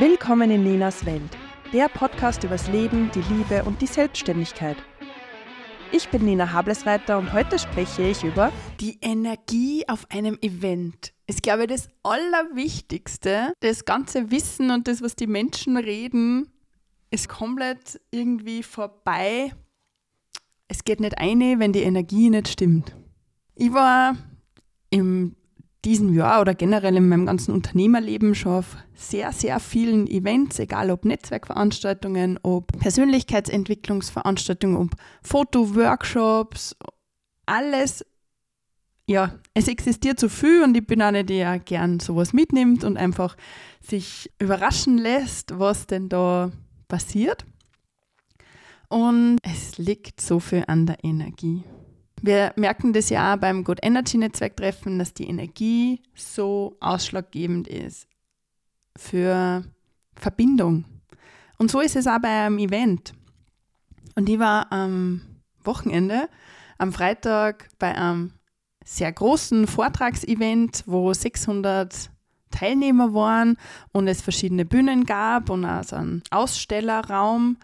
Willkommen in Ninas Welt, der Podcast übers Leben, die Liebe und die Selbstständigkeit. Ich bin Nina Hablesreiter und heute spreche ich über die Energie auf einem Event. Ist, glaube ich, das Allerwichtigste. Das ganze Wissen und das, was die Menschen reden, ist komplett irgendwie vorbei. Es geht nicht eine, wenn die Energie nicht stimmt. Ich war im diesem Jahr oder generell in meinem ganzen Unternehmerleben schon auf sehr, sehr vielen Events, egal ob Netzwerkveranstaltungen, ob Persönlichkeitsentwicklungsveranstaltungen, ob Fotoworkshops, alles. Ja, es existiert so viel und ich bin eine, die ja gern sowas mitnimmt und einfach sich überraschen lässt, was denn da passiert. Und es liegt so viel an der Energie. Wir merken das ja auch beim Good Energy Netzwerktreffen, dass die Energie so ausschlaggebend ist für Verbindung. Und so ist es auch bei einem Event. Und ich war am Wochenende, am Freitag, bei einem sehr großen Vortragsevent, wo 600 Teilnehmer waren und es verschiedene Bühnen gab und auch so einen Ausstellerraum.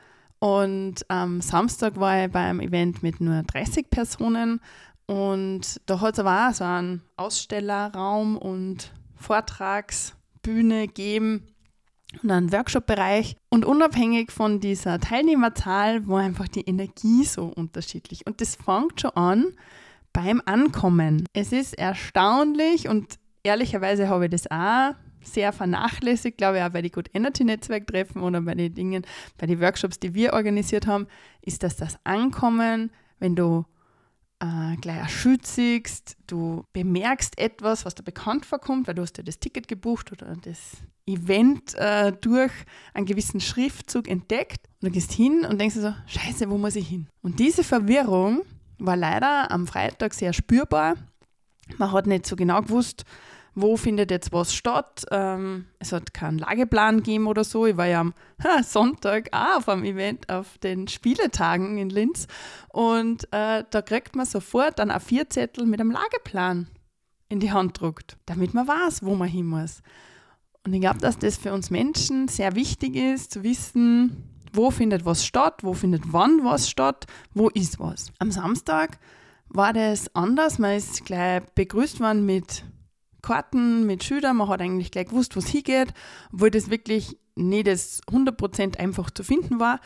Und am Samstag war ich beim Event mit nur 30 Personen und da hat es aber auch so einen Ausstellerraum und Vortragsbühne gegeben und einen Workshop-Bereich. Und unabhängig von dieser Teilnehmerzahl war einfach die Energie so unterschiedlich. Und das fängt schon an beim Ankommen. Es ist erstaunlich und ehrlicherweise habe ich das auch sehr vernachlässigt, glaube ich, auch bei den Good Energy Netzwerk Treffen oder bei den Dingen, bei den Workshops, die wir organisiert haben, ist, dass das Ankommen, wenn du äh, gleich siehst, du bemerkst etwas, was dir bekannt vorkommt, weil du hast ja das Ticket gebucht oder das Event äh, durch einen gewissen Schriftzug entdeckt und du gehst hin und denkst so, scheiße, wo muss ich hin? Und diese Verwirrung war leider am Freitag sehr spürbar. Man hat nicht so genau gewusst, wo findet jetzt was statt. Ähm, es hat keinen Lageplan gegeben oder so. Ich war ja am ha, Sonntag auch auf einem Event auf den Spieletagen in Linz und äh, da kriegt man sofort dann vier Zettel mit einem Lageplan in die Hand druckt, damit man weiß, wo man hin muss. Und ich glaube, dass das für uns Menschen sehr wichtig ist, zu wissen, wo findet was statt, wo findet wann was statt, wo ist was. Am Samstag war das anders. Man ist gleich begrüßt worden mit Karten mit Schülern. Man hat eigentlich gleich gewusst, wo es hingeht, obwohl das wirklich nicht das 100% einfach zu finden war.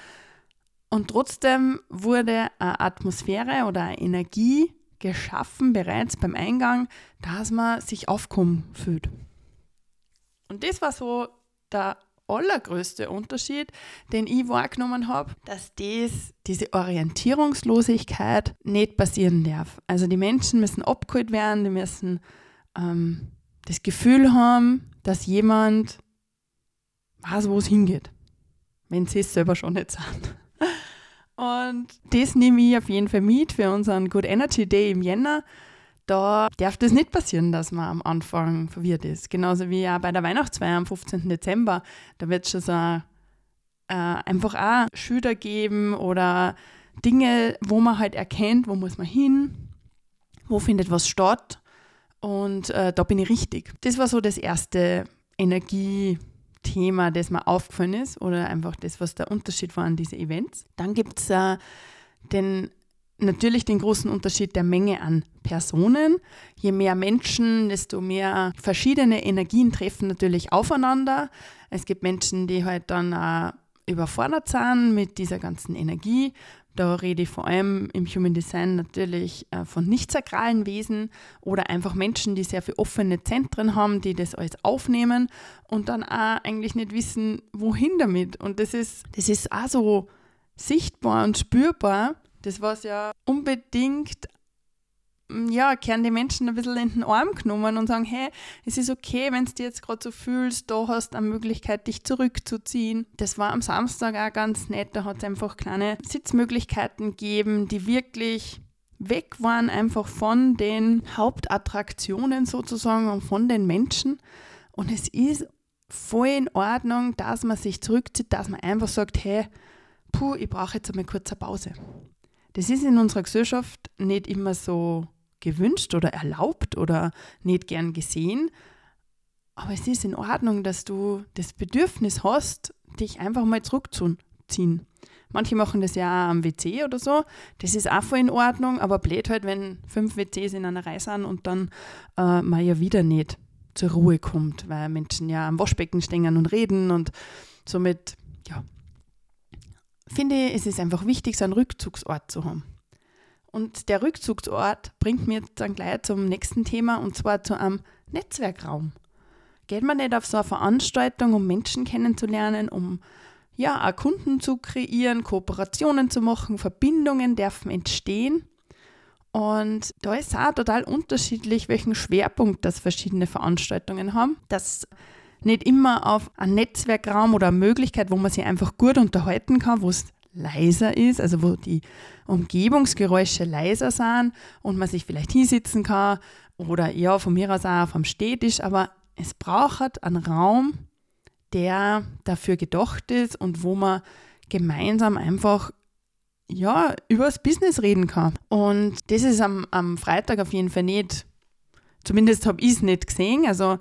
Und trotzdem wurde eine Atmosphäre oder eine Energie geschaffen, bereits beim Eingang, dass man sich aufkommen fühlt. Und das war so der allergrößte Unterschied, den ich wahrgenommen habe, dass das, diese Orientierungslosigkeit nicht passieren darf. Also die Menschen müssen abgeholt werden, die müssen ähm, das Gefühl haben, dass jemand weiß, wo es hingeht, wenn sie es selber schon nicht sind. Und das nehme ich auf jeden Fall mit für unseren Good Energy Day im Jänner. Da darf das nicht passieren, dass man am Anfang verwirrt ist. Genauso wie auch bei der Weihnachtsfeier am 15. Dezember. Da wird es schon so äh, einfach auch Schüler geben oder Dinge, wo man halt erkennt, wo muss man hin, wo findet was statt und äh, da bin ich richtig. Das war so das erste Energiethema, das mir aufgefallen ist oder einfach das, was der Unterschied war an diese Events. Dann gibt es äh, den natürlich den großen Unterschied der Menge an Personen. Je mehr Menschen, desto mehr verschiedene Energien treffen natürlich aufeinander. Es gibt Menschen, die halt dann auch überfordert sind mit dieser ganzen Energie. Da rede ich vor allem im Human Design natürlich äh, von nicht-sakralen Wesen oder einfach Menschen, die sehr viele offene Zentren haben, die das alles aufnehmen und dann auch eigentlich nicht wissen, wohin damit. Und das ist, das ist auch so sichtbar und spürbar. Das, was ja unbedingt ja, kehren die Menschen ein bisschen in den Arm genommen und sagen, hey, es ist okay, wenn du dich jetzt gerade so fühlst, da hast du eine Möglichkeit, dich zurückzuziehen. Das war am Samstag auch ganz nett, da hat es einfach kleine Sitzmöglichkeiten gegeben, die wirklich weg waren einfach von den Hauptattraktionen sozusagen und von den Menschen. Und es ist voll in Ordnung, dass man sich zurückzieht, dass man einfach sagt, hey, puh, ich brauche jetzt einmal kurz eine Pause. Das ist in unserer Gesellschaft nicht immer so gewünscht oder erlaubt oder nicht gern gesehen. Aber es ist in Ordnung, dass du das Bedürfnis hast, dich einfach mal zurückzuziehen. Manche machen das ja auch am WC oder so. Das ist auch voll in Ordnung, aber blöd halt, wenn fünf WCs in einer Reihe sind und dann äh, man ja wieder nicht zur Ruhe kommt, weil Menschen ja am Waschbecken stehen und reden und somit, ja, finde ich, es ist einfach wichtig, so einen Rückzugsort zu haben. Und der Rückzugsort bringt mir dann gleich zum nächsten Thema und zwar zu einem Netzwerkraum. Geht man nicht auf so eine Veranstaltung, um Menschen kennenzulernen, um ja, auch Kunden zu kreieren, Kooperationen zu machen, Verbindungen dürfen entstehen. Und da ist auch total unterschiedlich, welchen Schwerpunkt das verschiedene Veranstaltungen haben. Dass nicht immer auf einen Netzwerkraum oder eine Möglichkeit, wo man sich einfach gut unterhalten kann, wo es leiser ist, also wo die Umgebungsgeräusche leiser sind und man sich vielleicht hinsitzen kann oder ja, von mir aus auch vom Städtisch, aber es braucht einen Raum, der dafür gedacht ist und wo man gemeinsam einfach ja, über das Business reden kann. Und das ist am, am Freitag auf jeden Fall nicht, zumindest habe ich es nicht gesehen. Also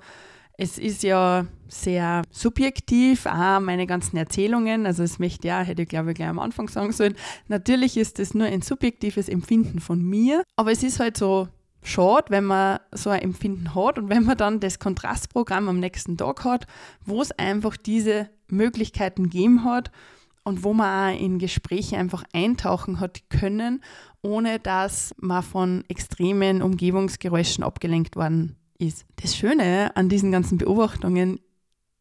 es ist ja sehr subjektiv, auch meine ganzen Erzählungen, also es möchte ja, hätte ich glaube ich gleich am Anfang sagen sollen, natürlich ist das nur ein subjektives Empfinden von mir, aber es ist halt so schade, wenn man so ein Empfinden hat und wenn man dann das Kontrastprogramm am nächsten Tag hat, wo es einfach diese Möglichkeiten gegeben hat und wo man auch in Gespräche einfach eintauchen hat können, ohne dass man von extremen Umgebungsgeräuschen abgelenkt worden ist. Das Schöne an diesen ganzen Beobachtungen,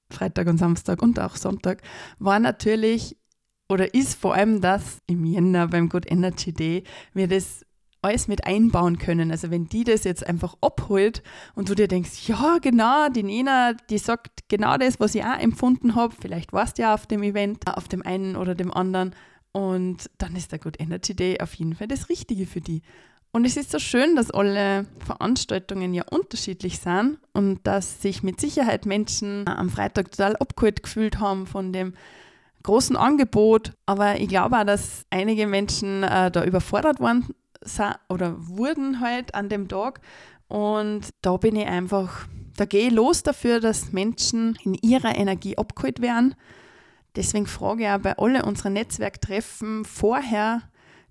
Freitag und Samstag und auch Sonntag, war natürlich oder ist vor allem das im Jänner beim Good Energy Day, wir das alles mit einbauen können. Also wenn die das jetzt einfach abholt und du dir denkst, ja genau, die Nena, die sagt genau das, was ich auch empfunden habe, vielleicht warst du ja auf dem Event, auf dem einen oder dem anderen und dann ist der Good Energy Day auf jeden Fall das Richtige für die. Und es ist so schön, dass alle Veranstaltungen ja unterschiedlich sind und dass sich mit Sicherheit Menschen am Freitag total abgeholt gefühlt haben von dem großen Angebot. Aber ich glaube auch, dass einige Menschen äh, da überfordert waren oder wurden halt an dem Tag. Und da bin ich einfach, da gehe ich los dafür, dass Menschen in ihrer Energie abgeholt werden. Deswegen frage ich auch bei allen unseren Netzwerktreffen vorher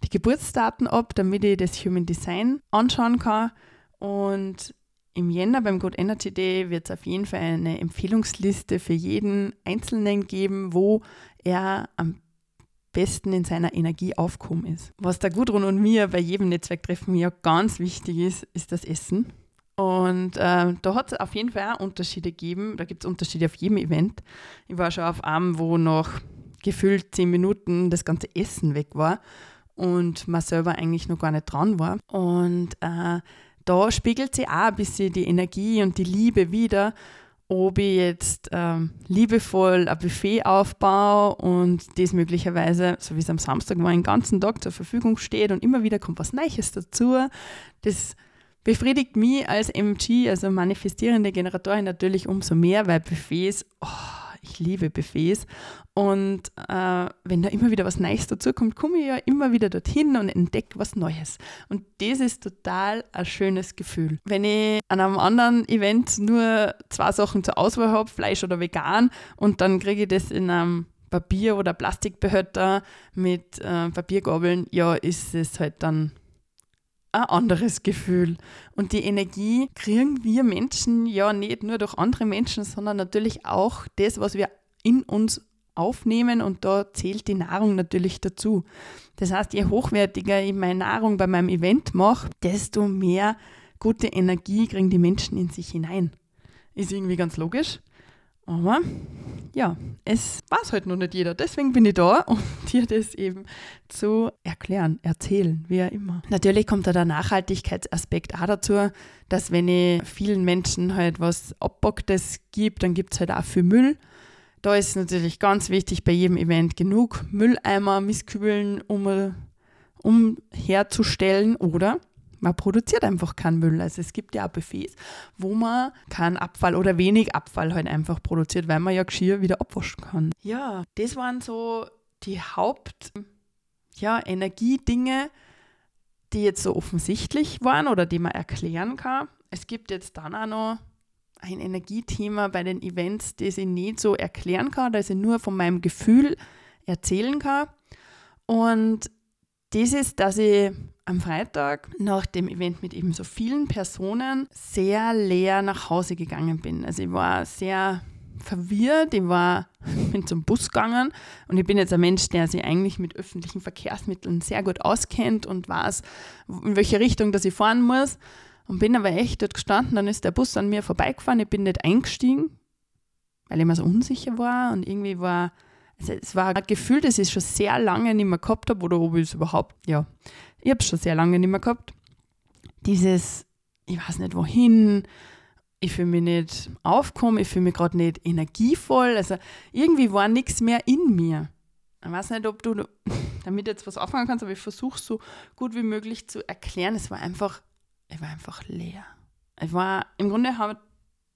die Geburtsdaten ab, damit ich das Human Design anschauen kann. Und im Jänner beim Good Energy Day wird es auf jeden Fall eine Empfehlungsliste für jeden Einzelnen geben, wo er am besten in seiner Energie aufkommen ist. Was der Gudrun und mir bei jedem Netzwerktreffen ja ganz wichtig ist, ist das Essen. Und äh, da hat es auf jeden Fall auch Unterschiede gegeben. Da gibt es Unterschiede auf jedem Event. Ich war schon auf einem, wo noch gefühlt zehn Minuten das ganze Essen weg war und man selber eigentlich noch gar nicht dran war. Und äh, da spiegelt sich auch ein bisschen die Energie und die Liebe wieder ob ich jetzt ähm, liebevoll ein Buffet aufbaue und das möglicherweise, so wie es am Samstag war, den ganzen Tag zur Verfügung steht und immer wieder kommt was Neues dazu. Das befriedigt mich als MG, also manifestierende Generatorin, natürlich umso mehr, weil Buffets, oh, ich liebe Buffets. Und äh, wenn da immer wieder was Neues dazukommt, komme ich ja immer wieder dorthin und entdecke was Neues. Und das ist total ein schönes Gefühl. Wenn ich an einem anderen Event nur zwei Sachen zur Auswahl habe, Fleisch oder vegan, und dann kriege ich das in einem Papier- oder Plastikbehälter mit äh, Papiergabeln, ja, ist es halt dann ein anderes Gefühl. Und die Energie kriegen wir Menschen ja nicht nur durch andere Menschen, sondern natürlich auch das, was wir in uns aufnehmen und da zählt die Nahrung natürlich dazu. Das heißt, je hochwertiger ich meine Nahrung bei meinem Event mache, desto mehr gute Energie kriegen die Menschen in sich hinein. Ist irgendwie ganz logisch. Aber ja, es weiß halt noch nicht jeder. Deswegen bin ich da, um dir das eben zu erklären, erzählen, wie auch immer. Natürlich kommt da der Nachhaltigkeitsaspekt auch dazu, dass wenn ich vielen Menschen halt was Abbocktes gibt, dann gibt es halt auch viel Müll. Da ist natürlich ganz wichtig bei jedem Event genug Mülleimer, Mistkübeln, um, um herzustellen oder man produziert einfach keinen Müll. Also es gibt ja auch Buffets, wo man keinen Abfall oder wenig Abfall halt einfach produziert, weil man ja Geschirr wieder abwaschen kann. Ja, das waren so die Haupt ja, die jetzt so offensichtlich waren oder die man erklären kann. Es gibt jetzt dann auch noch ein Energiethema bei den Events, das ich nicht so erklären kann, das ich nur von meinem Gefühl erzählen kann. Und das ist, dass ich am Freitag nach dem Event mit eben so vielen Personen sehr leer nach Hause gegangen bin. Also ich war sehr verwirrt, ich war, bin zum Bus gegangen und ich bin jetzt ein Mensch, der sich eigentlich mit öffentlichen Verkehrsmitteln sehr gut auskennt und weiß, in welche Richtung dass ich fahren muss. Und bin aber echt dort gestanden, dann ist der Bus an mir vorbeigefahren, ich bin nicht eingestiegen, weil ich mir so unsicher war und irgendwie war, also es war ein Gefühl, das ich schon sehr lange nicht mehr gehabt habe oder ob ich es überhaupt, ja, ich habe es schon sehr lange nicht mehr gehabt. Dieses, ich weiß nicht wohin, ich fühle mich nicht aufgekommen, ich fühle mich gerade nicht energievoll, also irgendwie war nichts mehr in mir. Ich weiß nicht, ob du damit jetzt was auffangen kannst, aber ich versuche so gut wie möglich zu erklären. Es war einfach ich war einfach leer. Ich war, im Grunde haben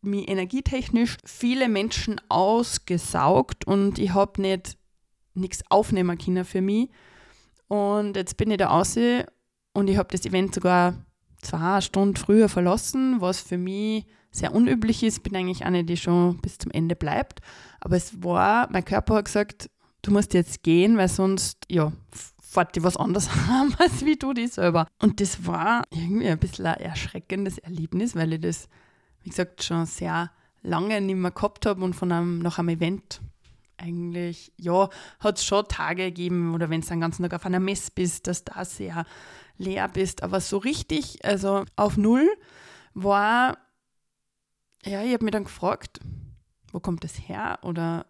mich energietechnisch viele Menschen ausgesaugt und ich habe nicht nichts aufnehmen können für mich. Und jetzt bin ich da außen und ich habe das Event sogar zwei Stunden früher verlassen, was für mich sehr unüblich ist. Ich bin eigentlich eine, die schon bis zum Ende bleibt. Aber es war, mein Körper hat gesagt, du musst jetzt gehen, weil sonst, ja, fährt die was anderes haben, als wie du die selber. Und das war irgendwie ein bisschen ein erschreckendes Erlebnis, weil ich das, wie gesagt, schon sehr lange nicht mehr gehabt habe und von einem, nach einem Event eigentlich, ja, hat es schon Tage gegeben oder wenn du den ganzen Tag auf einer Messe bist, dass da sehr leer bist. Aber so richtig, also auf Null, war, ja, ich habe mich dann gefragt, wo kommt das her oder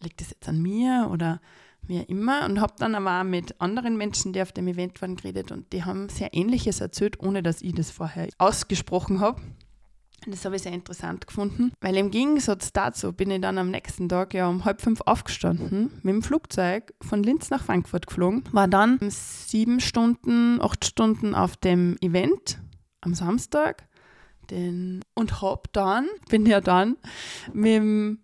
liegt das jetzt an mir oder wie immer. Und habe dann aber auch mit anderen Menschen, die auf dem Event waren, geredet und die haben sehr Ähnliches erzählt, ohne dass ich das vorher ausgesprochen habe. Das habe ich sehr interessant gefunden, weil im Gegensatz dazu bin ich dann am nächsten Tag ja um halb fünf aufgestanden, mit dem Flugzeug von Linz nach Frankfurt geflogen, war dann sieben Stunden, acht Stunden auf dem Event am Samstag den, und hab dann, bin ja dann mit dem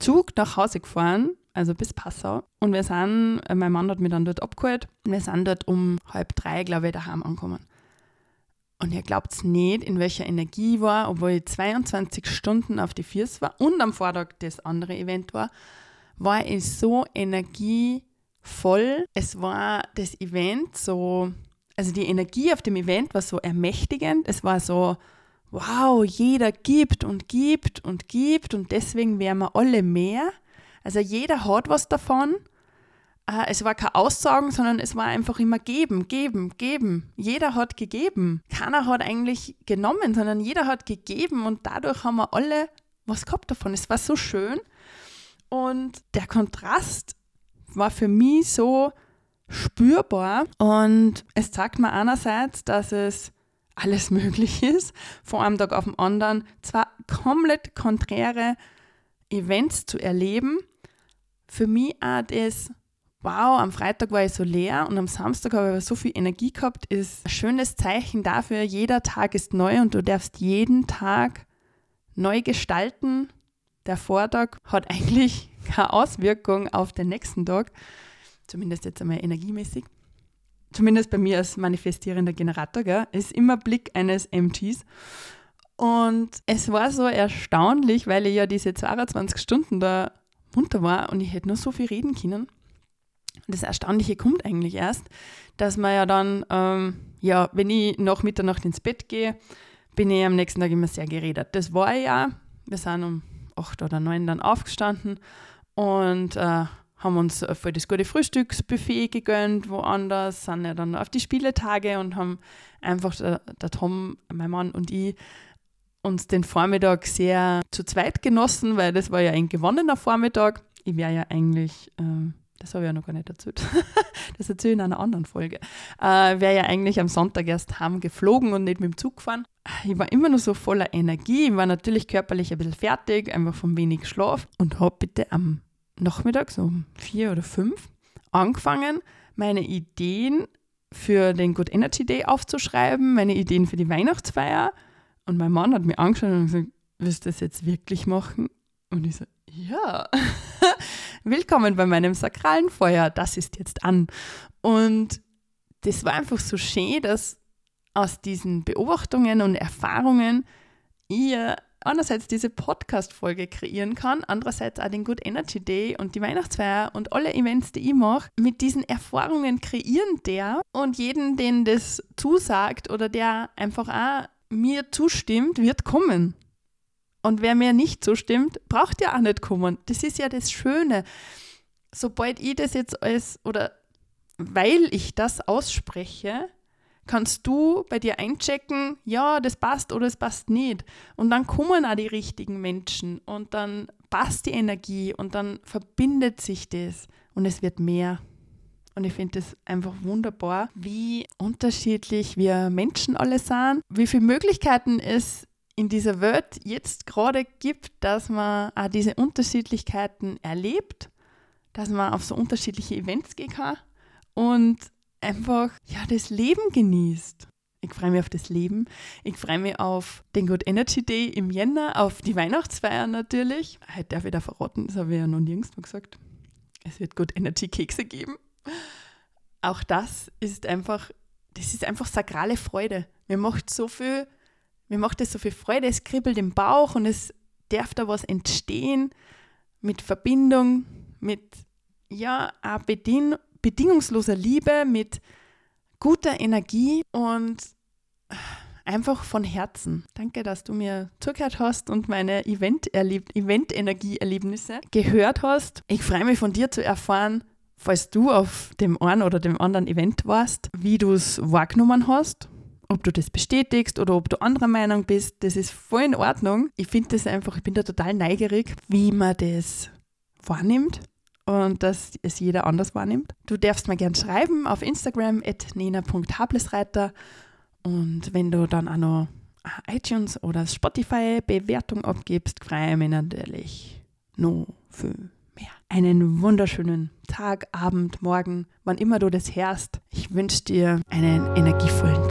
Zug nach Hause gefahren also bis Passau. Und wir sind, äh, mein Mann hat mich dann dort abgeholt und wir sind dort um halb drei, glaube ich, daheim angekommen. Und ihr glaubt nicht, in welcher Energie ich war, obwohl ich 22 Stunden auf die Füße war und am Vortag das andere Event war, war ich so energievoll. Es war das Event so, also die Energie auf dem Event war so ermächtigend. Es war so, wow, jeder gibt und gibt und gibt und deswegen wären wir alle mehr. Also jeder hat was davon. Äh, es war kein Aussagen, sondern es war einfach immer geben, geben, geben. Jeder hat gegeben. Keiner hat eigentlich genommen, sondern jeder hat gegeben und dadurch haben wir alle was gehabt davon. Es war so schön und der Kontrast war für mich so spürbar und es zeigt mir einerseits, dass es alles möglich ist, von einem Tag auf den anderen zwei komplett konträre Events zu erleben für mich auch das, wow, am Freitag war ich so leer und am Samstag habe ich so viel Energie gehabt, ist ein schönes Zeichen dafür, jeder Tag ist neu und du darfst jeden Tag neu gestalten. Der Vortag hat eigentlich keine Auswirkung auf den nächsten Tag, zumindest jetzt einmal energiemäßig. Zumindest bei mir als manifestierender Generator, gell, ist immer Blick eines MGs. Und es war so erstaunlich, weil ich ja diese 22 Stunden da munter war und ich hätte nur so viel reden können. Das Erstaunliche kommt eigentlich erst, dass man ja dann, ähm, ja, wenn ich nach Mitternacht ins Bett gehe, bin ich am nächsten Tag immer sehr geredet. Das war ja, wir sind um acht oder neun dann aufgestanden und äh, haben uns voll das gute Frühstücksbuffet gegönnt, woanders, sind ja dann auf die Spieletage und haben einfach, der, der Tom, mein Mann und ich, uns den Vormittag sehr zu zweit genossen, weil das war ja ein gewonnener Vormittag. Ich wäre ja eigentlich, äh, das habe ich ja noch gar nicht erzählt, das erzähle ich in einer anderen Folge, äh, wäre ja eigentlich am Sonntag erst heim geflogen und nicht mit dem Zug gefahren. Ich war immer noch so voller Energie, ich war natürlich körperlich ein bisschen fertig, einfach vom wenig Schlaf und habe bitte am Nachmittag, so um vier oder fünf, angefangen, meine Ideen für den Good Energy Day aufzuschreiben, meine Ideen für die Weihnachtsfeier und mein Mann hat mich angeschaut und gesagt, willst du das jetzt wirklich machen? Und ich so, ja. Willkommen bei meinem sakralen Feuer, das ist jetzt an. Und das war einfach so schön, dass aus diesen Beobachtungen und Erfahrungen ihr einerseits diese Podcast-Folge kreieren kann, andererseits auch den Good Energy Day und die Weihnachtsfeier und alle Events, die ich mache, mit diesen Erfahrungen kreieren der und jeden, den das zusagt oder der einfach auch mir zustimmt, wird kommen. Und wer mir nicht zustimmt, braucht ja auch nicht kommen. Das ist ja das Schöne. Sobald ich das jetzt als, oder weil ich das ausspreche, kannst du bei dir einchecken, ja, das passt oder es passt nicht. Und dann kommen auch die richtigen Menschen und dann passt die Energie und dann verbindet sich das und es wird mehr. Und ich finde es einfach wunderbar, wie unterschiedlich wir Menschen alle sind, wie viele Möglichkeiten es in dieser Welt jetzt gerade gibt, dass man auch diese Unterschiedlichkeiten erlebt, dass man auf so unterschiedliche Events gehen kann und einfach ja, das Leben genießt. Ich freue mich auf das Leben. Ich freue mich auf den Good Energy Day im Jänner, auf die Weihnachtsfeier natürlich. Heute darf ich da verraten, das habe ich ja noch nirgends mal gesagt. Es wird Good Energy Kekse geben. Auch das ist einfach, das ist einfach sakrale Freude. Mir macht so viel, mir macht es so viel Freude, es kribbelt im Bauch und es darf da was entstehen mit Verbindung, mit ja, Bedien bedingungsloser Liebe, mit guter Energie und einfach von Herzen. Danke, dass du mir zugehört hast und meine Event-Energie-Erlebnisse gehört hast. Ich freue mich von dir zu erfahren, falls du auf dem einen oder dem anderen Event warst, wie du es wahrgenommen hast. Ob du das bestätigst oder ob du anderer Meinung bist, das ist voll in Ordnung. Ich finde das einfach, ich bin da total neugierig, wie man das wahrnimmt und dass es jeder anders wahrnimmt. Du darfst mir gerne schreiben auf Instagram at nena.hablesreiter und wenn du dann auch noch iTunes oder Spotify Bewertung abgibst, freue ich mich natürlich noch viel mehr. Einen wunderschönen Tag, Abend, Morgen, wann immer du das hörst. Ich wünsche dir einen energievollen Tag.